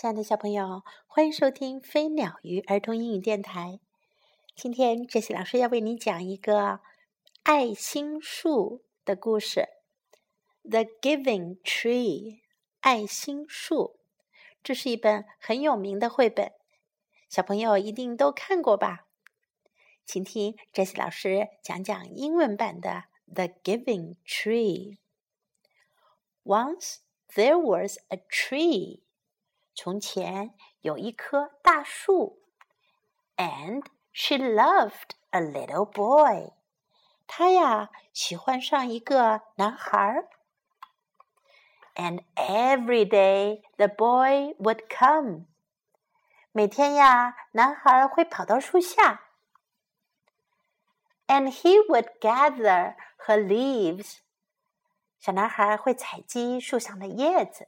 亲爱的小朋友，欢迎收听飞鸟鱼儿童英语电台。今天，杰西老师要为你讲一个爱心树的故事，《The Giving Tree》爱心树。这是一本很有名的绘本，小朋友一定都看过吧？请听杰西老师讲讲英文版的《The Giving Tree》。Once there was a tree. 从前有一棵大树，and she loved a little boy。她呀喜欢上一个男孩儿。And every day the boy would come。每天呀，男孩会跑到树下。And he would gather her leaves。小男孩会采集树上的叶子。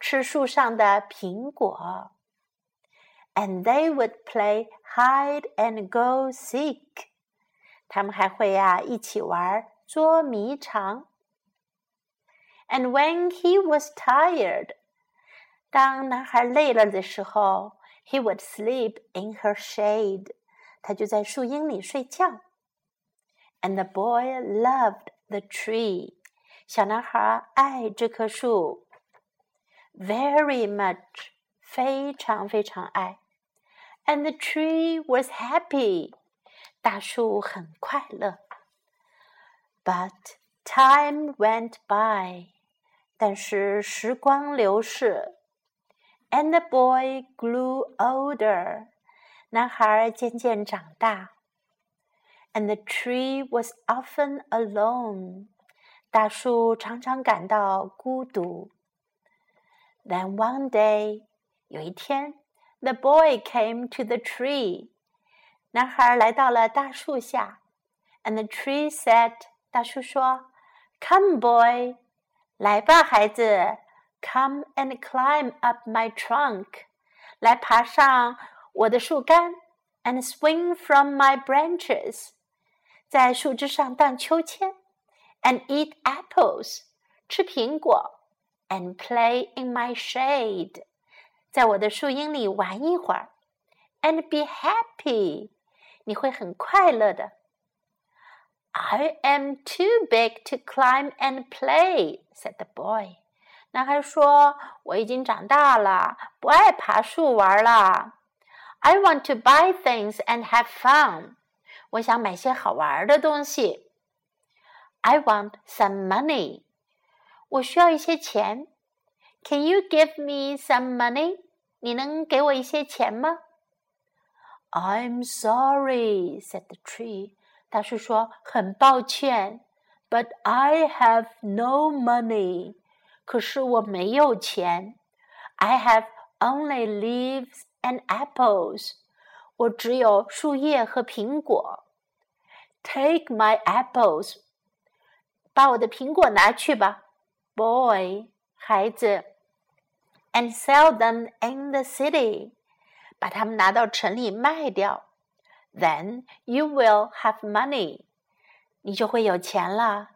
吃树上的苹果，and they would play hide and go seek。他们还会呀一起玩捉迷藏。And when he was tired，当男孩累了的时候，he would sleep in her shade。他就在树荫里睡觉。And the boy loved the tree。小男孩爱这棵树。 very much，非常非常爱。And the tree was happy，大树很快乐。But time went by，但是时光流逝。And the boy grew older，男孩渐渐长大。And the tree was often alone，大树常常感到孤独。 then one day，有一天，the boy came to the tree，男孩来到了大树下，and the tree said，大树说，Come boy，来吧孩子，Come and climb up my trunk，来爬上我的树干，and swing from my branches，在树枝上荡秋千，and eat apples，吃苹果。 and play in my shade，在我的树荫里玩一会儿，and be happy，你会很快乐的。I am too big to climb and play," said the boy. 男孩说：“我已经长大了，不爱爬树玩了。I want to buy things and have fun. 我想买些好玩的东西。I want some money. 我需要一些钱。Can you give me some money？你能给我一些钱吗？I'm sorry," said the tree. 大树说：“很抱歉，But I have no money. 可是我没有钱。I have only leaves and apples. 我只有树叶和苹果。Take my apples. 把我的苹果拿去吧。” boy，孩子，and sell them in the city，把它们拿到城里卖掉。Then you will have money，你就会有钱了。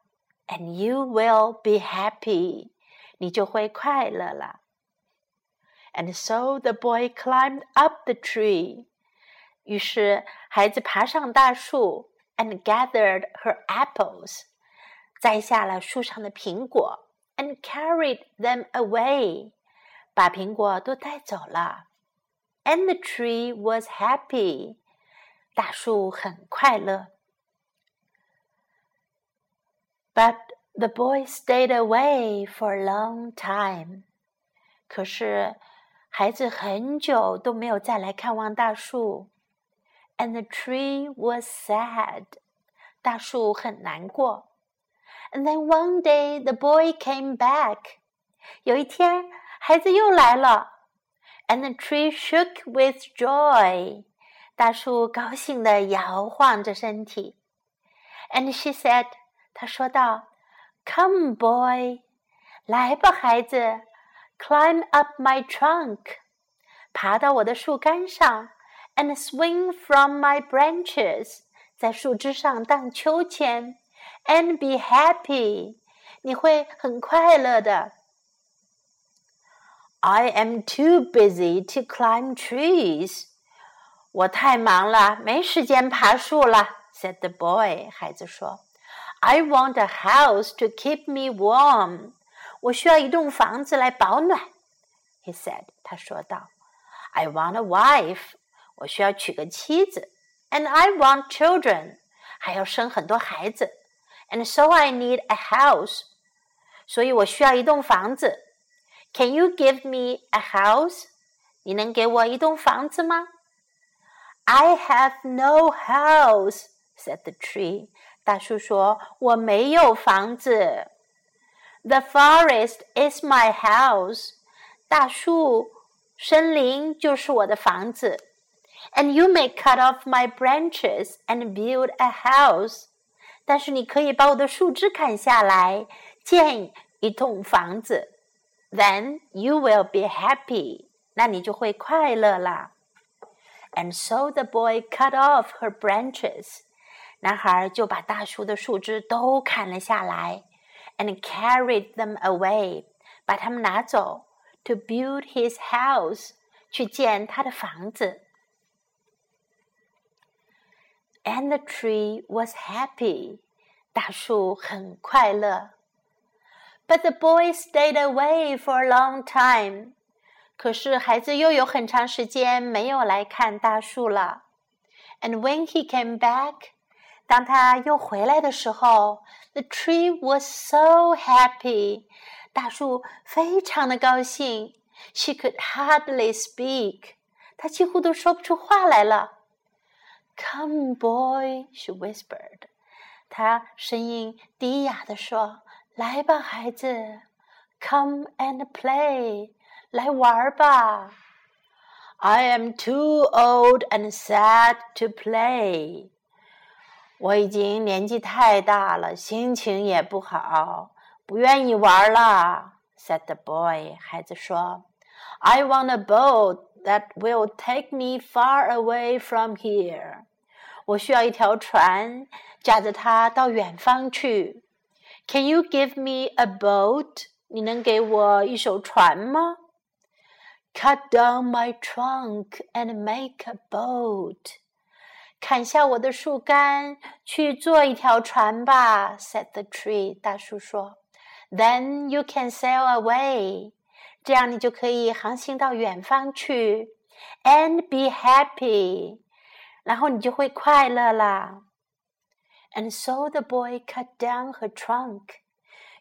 And you will be happy，你就会快乐了。And so the boy climbed up the tree，于是孩子爬上大树，and gathered her apples，摘下了树上的苹果。 and carried them away，把苹果都带走了。And the tree was happy，大树很快乐。But the boy stayed away for a long time。可是孩子很久都没有再来看望大树。And the tree was sad，大树很难过。 and then one day the boy came back. 有一天，孩子又来了。 And the tree shook with joy. 大树高兴地摇晃着身体。And she said，她说道，Come, boy，来吧，孩子，climb up my trunk，爬到我的树干上，and swing from my branches，在树枝上荡秋千 ，and be happy，你会很快乐的。I am too busy to climb trees. 我太忙了，没时间爬树了。said the boy. 孩子说：“I want a house to keep me warm. 我需要一栋房子来保暖。” He said. 他说道：“I want a wife. 我需要娶个妻子。And I want children. 还要生很多孩子。 And so I need a house. 所以我需要一栋房子。Can you give me a house? 你能给我一栋房子吗？I have no house," said the tree. 大树说：“我没有房子。” The forest is my house. 大树、森林就是我的房子。And you may cut off my branches and build a house. 但是你可以把我的树枝砍下来，建一栋房子。Then you will be happy. 那你就会快乐啦。and so the boy cut off her branches. 男孩就把大树的树枝都砍了下来，and carried them away，把它们拿走，to build his house，去建他的房子。 And the tree was happy，大树很快乐。But the boy stayed away for a long time。可是孩子又有很长时间没有来看大树了。And when he came back，当他又回来的时候，the tree was so happy，大树非常的高兴。She could hardly speak，她几乎都说不出话来了。 Come, boy，she whispered，她声音低哑的说：“来吧，孩子，Come and play。”来玩吧。I am too old and sad to play。我已经年纪太大了，心情也不好，不愿意玩了。Said the boy，孩子说，I want a boat that will take me far away from here。我需要一条船，驾着它到远方去。Can you give me a boat？你能给我一艘船吗？Cut down my trunk and make a boat. 砍下我的树干，去做一条船吧。Said the tree. 大树说。Then you can sail away. 这样你就可以航行到远方去。And be happy. 然后你就会快乐啦。And so the boy cut down her trunk.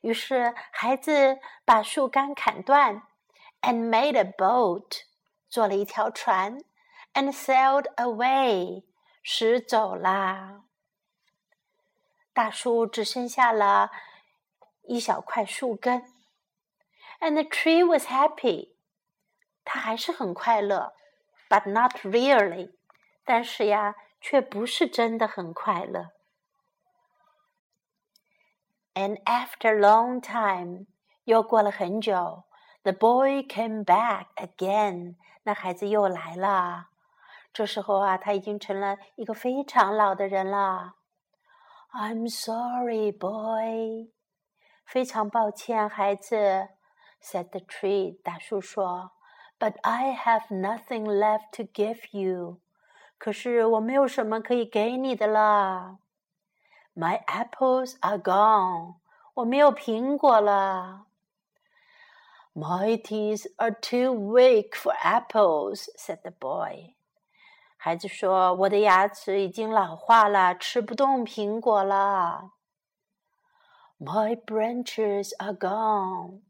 于是孩子把树干砍断。and made a boat，做了一条船，and sailed away，驶走啦。大树只剩下了一小块树根 ，and the tree was happy，它还是很快乐，but not really，但是呀，却不是真的很快乐。And after long time，又过了很久。The boy came back again。那孩子又来了。这时候啊，他已经成了一个非常老的人了。I'm sorry, boy。非常抱歉，孩子。 Said the tree。大树说。But I have nothing left to give you。可是我没有什么可以给你的了。My apples are gone。我没有苹果了。My teeth are too weak for apples," said the boy. 孩子说：“我的牙齿已经老化了，吃不动苹果了。” My branches are gone.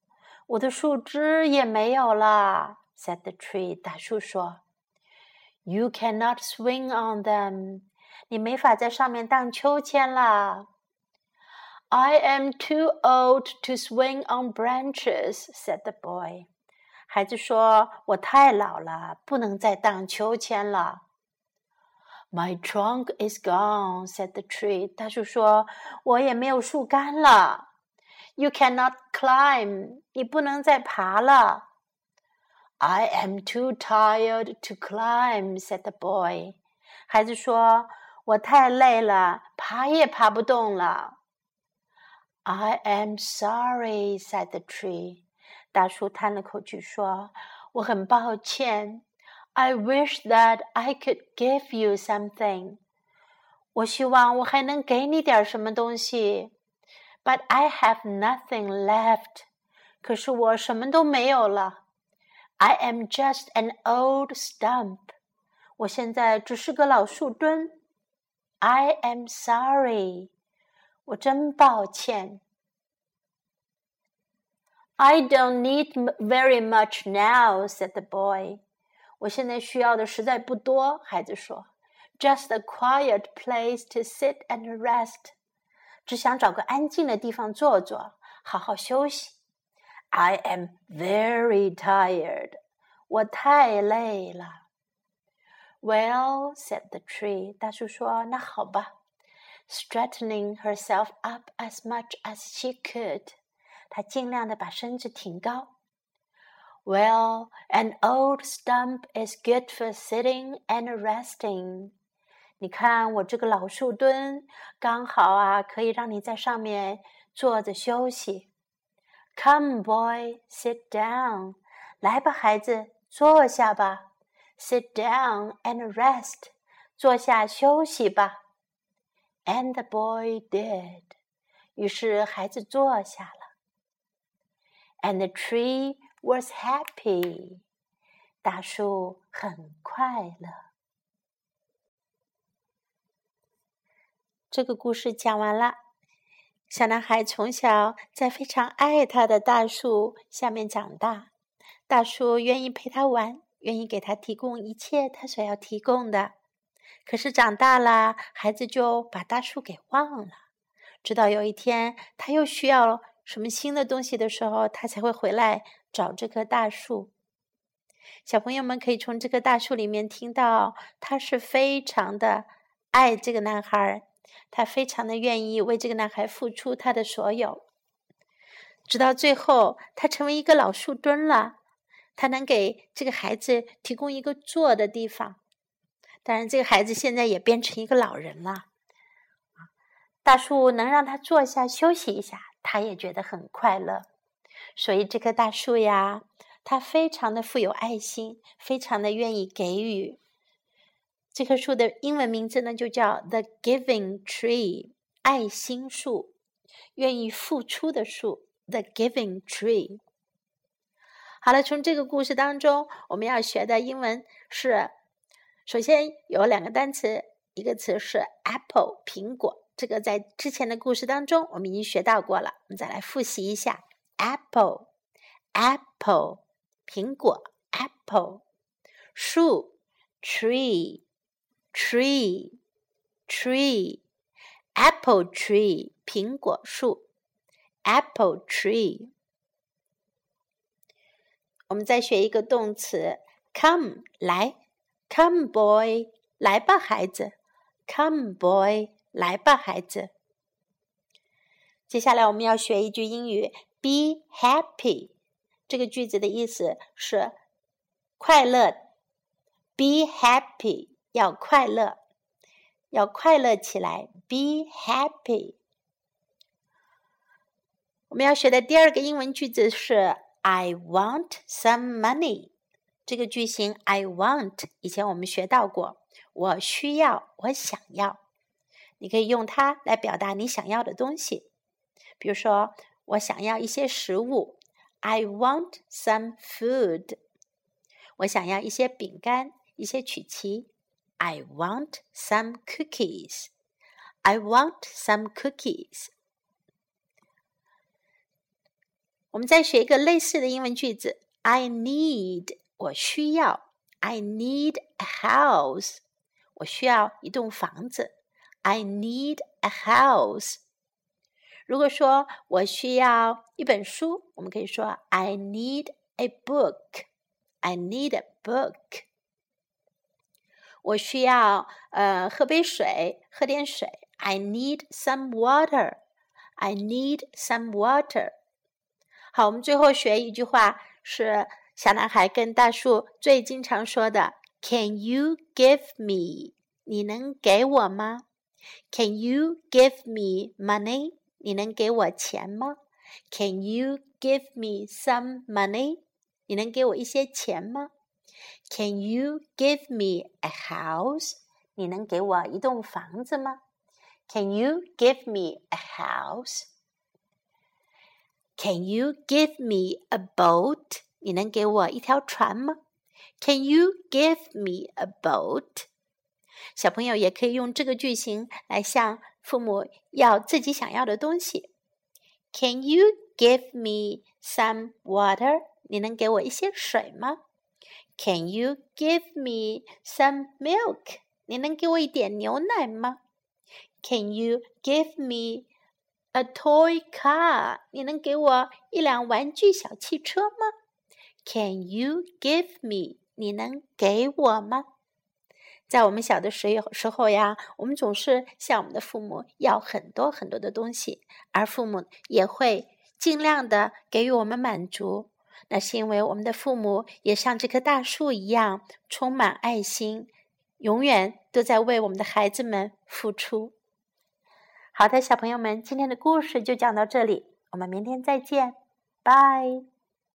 我的树枝也没有了。said the tree. 大树说：“You cannot swing on them. 你没法在上面荡秋千了。” I am too old to swing on branches," said the boy. 孩子说：“我太老了，不能再荡秋千了。” My trunk is gone," said the tree. 大树说：“我也没有树干了。” You cannot climb. 你不能再爬了。I am too tired to climb," said the boy. 孩子说：“我太累了，爬也爬不动了。” I am sorry," said the tree. 大树叹了口气说：“我很抱歉。” I wish that I could give you something. 我希望我还能给你点什么东西。 But I have nothing left. 可是我什么都没有了。I am just an old stump. 我现在只是个老树墩。I am sorry. 我真抱歉。I don't need very much now," said the boy. 我现在需要的实在不多，孩子说。Just a quiet place to sit and rest. 只想找个安静的地方坐坐，好好休息。I am very tired. 我太累了。Well, said the tree. 大树说：“那好吧。” Straightening herself up as much as she could. 他尽量的把身子挺高。Well, an old stump is good for sitting and resting. 你看我这个老树墩，刚好啊，可以让你在上面坐着休息。Come, boy, sit down. 来吧，孩子，坐下吧。Sit down and rest. 坐下休息吧。And the boy did. 于是孩子坐下了。and the tree was happy. 大树很快乐。这个故事讲完了。小男孩从小在非常爱他的大树下面长大，大树愿意陪他玩，愿意给他提供一切他所要提供的。可是长大了，孩子就把大树给忘了。直到有一天，他又需要。什么新的东西的时候，他才会回来找这棵大树。小朋友们可以从这棵大树里面听到，他是非常的爱这个男孩，他非常的愿意为这个男孩付出他的所有。直到最后，他成为一个老树墩了，他能给这个孩子提供一个坐的地方。当然，这个孩子现在也变成一个老人了。大树能让他坐下休息一下。他也觉得很快乐，所以这棵大树呀，它非常的富有爱心，非常的愿意给予。这棵树的英文名字呢，就叫 The Giving Tree，爱心树，愿意付出的树，The Giving Tree。好了，从这个故事当中，我们要学的英文是，首先有两个单词，一个词是 apple，苹果。这个在之前的故事当中，我们已经学到过了。我们再来复习一下：apple，apple，苹果；apple，树 tree ；tree，tree，tree；apple tree，苹果树；apple tree。我们再学一个动词：come，来；come boy，来吧，孩子；come boy。来吧，孩子。接下来我们要学一句英语：Be happy。这个句子的意思是快乐。Be happy， 要快乐，要快乐起来。Be happy。我们要学的第二个英文句子是 I want some money。这个句型 I want 以前我们学到过，我需要，我想要。你可以用它来表达你想要的东西，比如说，我想要一些食物，I want some food。我想要一些饼干，一些曲奇 ，I want some cookies。I want some cookies。我们再学一个类似的英文句子，I need，我需要，I need a house，我需要一栋房子。I need a house。如果说我需要一本书，我们可以说 I need a book. I need a book. 我需要呃喝杯水，喝点水。I need some water. I need some water. 好，我们最后学一句话，是小男孩跟大树最经常说的：“Can you give me？” 你能给我吗？Can you give me money？你能给我钱吗？Can you give me some money？你能给我一些钱吗 ？Can you give me a house？你能给我一栋房子吗？Can you give me a house？Can you give me a boat？你能给我一条船吗？Can you give me a boat？小朋友也可以用这个句型来向父母要自己想要的东西。Can you give me some water？你能给我一些水吗 ？Can you give me some milk？你能给我一点牛奶吗？Can you give me a toy car？你能给我一辆玩具小汽车吗？Can you give me？你能给我吗？在我们小的时时候呀，我们总是向我们的父母要很多很多的东西，而父母也会尽量的给予我们满足。那是因为我们的父母也像这棵大树一样，充满爱心，永远都在为我们的孩子们付出。好的，小朋友们，今天的故事就讲到这里，我们明天再见，拜。